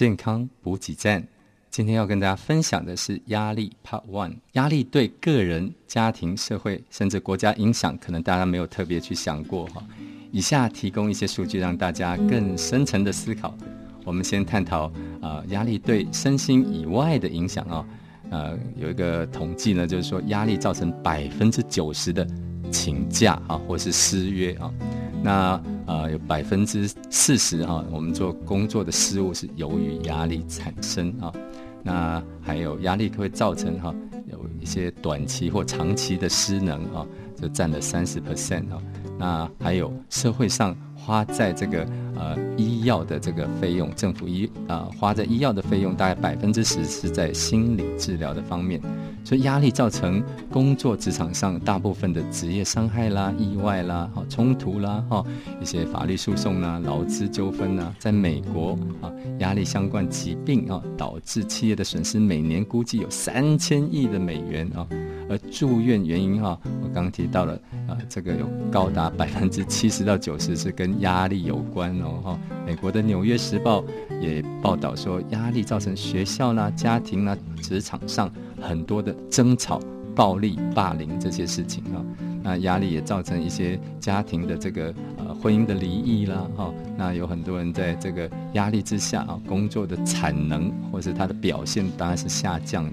健康补给站。今天要跟大家分享的是压力 Part One。压力对个人、家庭、社会甚至国家影响，可能大家没有特别去想过哈。以下提供一些数据，让大家更深层的思考。我们先探讨啊，压力对身心以外的影响啊。呃，有一个统计呢，就是说压力造成百分之九十的请假啊，或是失约啊。那呃，有百分之四十哈，我们做工作的失误是由于压力产生啊。那还有压力会造成哈，有一些短期或长期的失能啊，就占了三十 percent 啊。那还有社会上。花在这个呃医药的这个费用，政府医啊花在医药的费用大概百分之十是在心理治疗的方面，所以压力造成工作职场上大部分的职业伤害啦、意外啦、哈冲突啦、哈一些法律诉讼啦、劳资纠纷呐，在美国啊压力相关疾病啊导致企业的损失每年估计有三千亿的美元啊。而住院原因哈，我刚提到了啊，这个有高达百分之七十到九十是跟压力有关哦哈。美国的《纽约时报》也报道说，压力造成学校啦、家庭啦、职场上很多的争吵、暴力、霸凌这些事情啊。那压力也造成一些家庭的这个呃婚姻的离异啦哈。那有很多人在这个压力之下啊，工作的产能或是他的表现当然是下降的。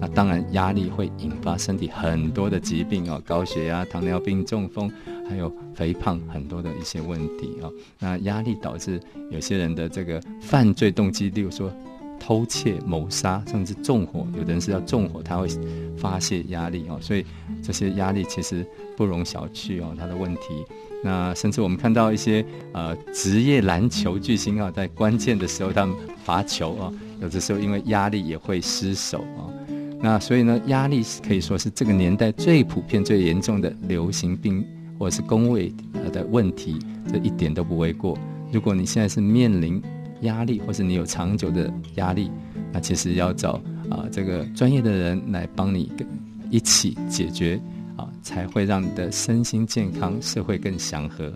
那当然，压力会引发身体很多的疾病哦，高血压、糖尿病、中风，还有肥胖很多的一些问题哦。那压力导致有些人的这个犯罪动机，例如说偷窃、谋杀，甚至纵火。有的人是要纵火，他会发泄压力哦。所以这些压力其实不容小觑哦，他的问题。那甚至我们看到一些呃职业篮球巨星啊，在关键的时候他们罚球啊，有的时候因为压力也会失手啊。那所以呢，压力可以说是这个年代最普遍、最严重的流行病，或者是工位的问题，这一点都不为过。如果你现在是面临压力，或是你有长久的压力，那其实要找啊这个专业的人来帮你一起解决啊，才会让你的身心健康、社会更祥和。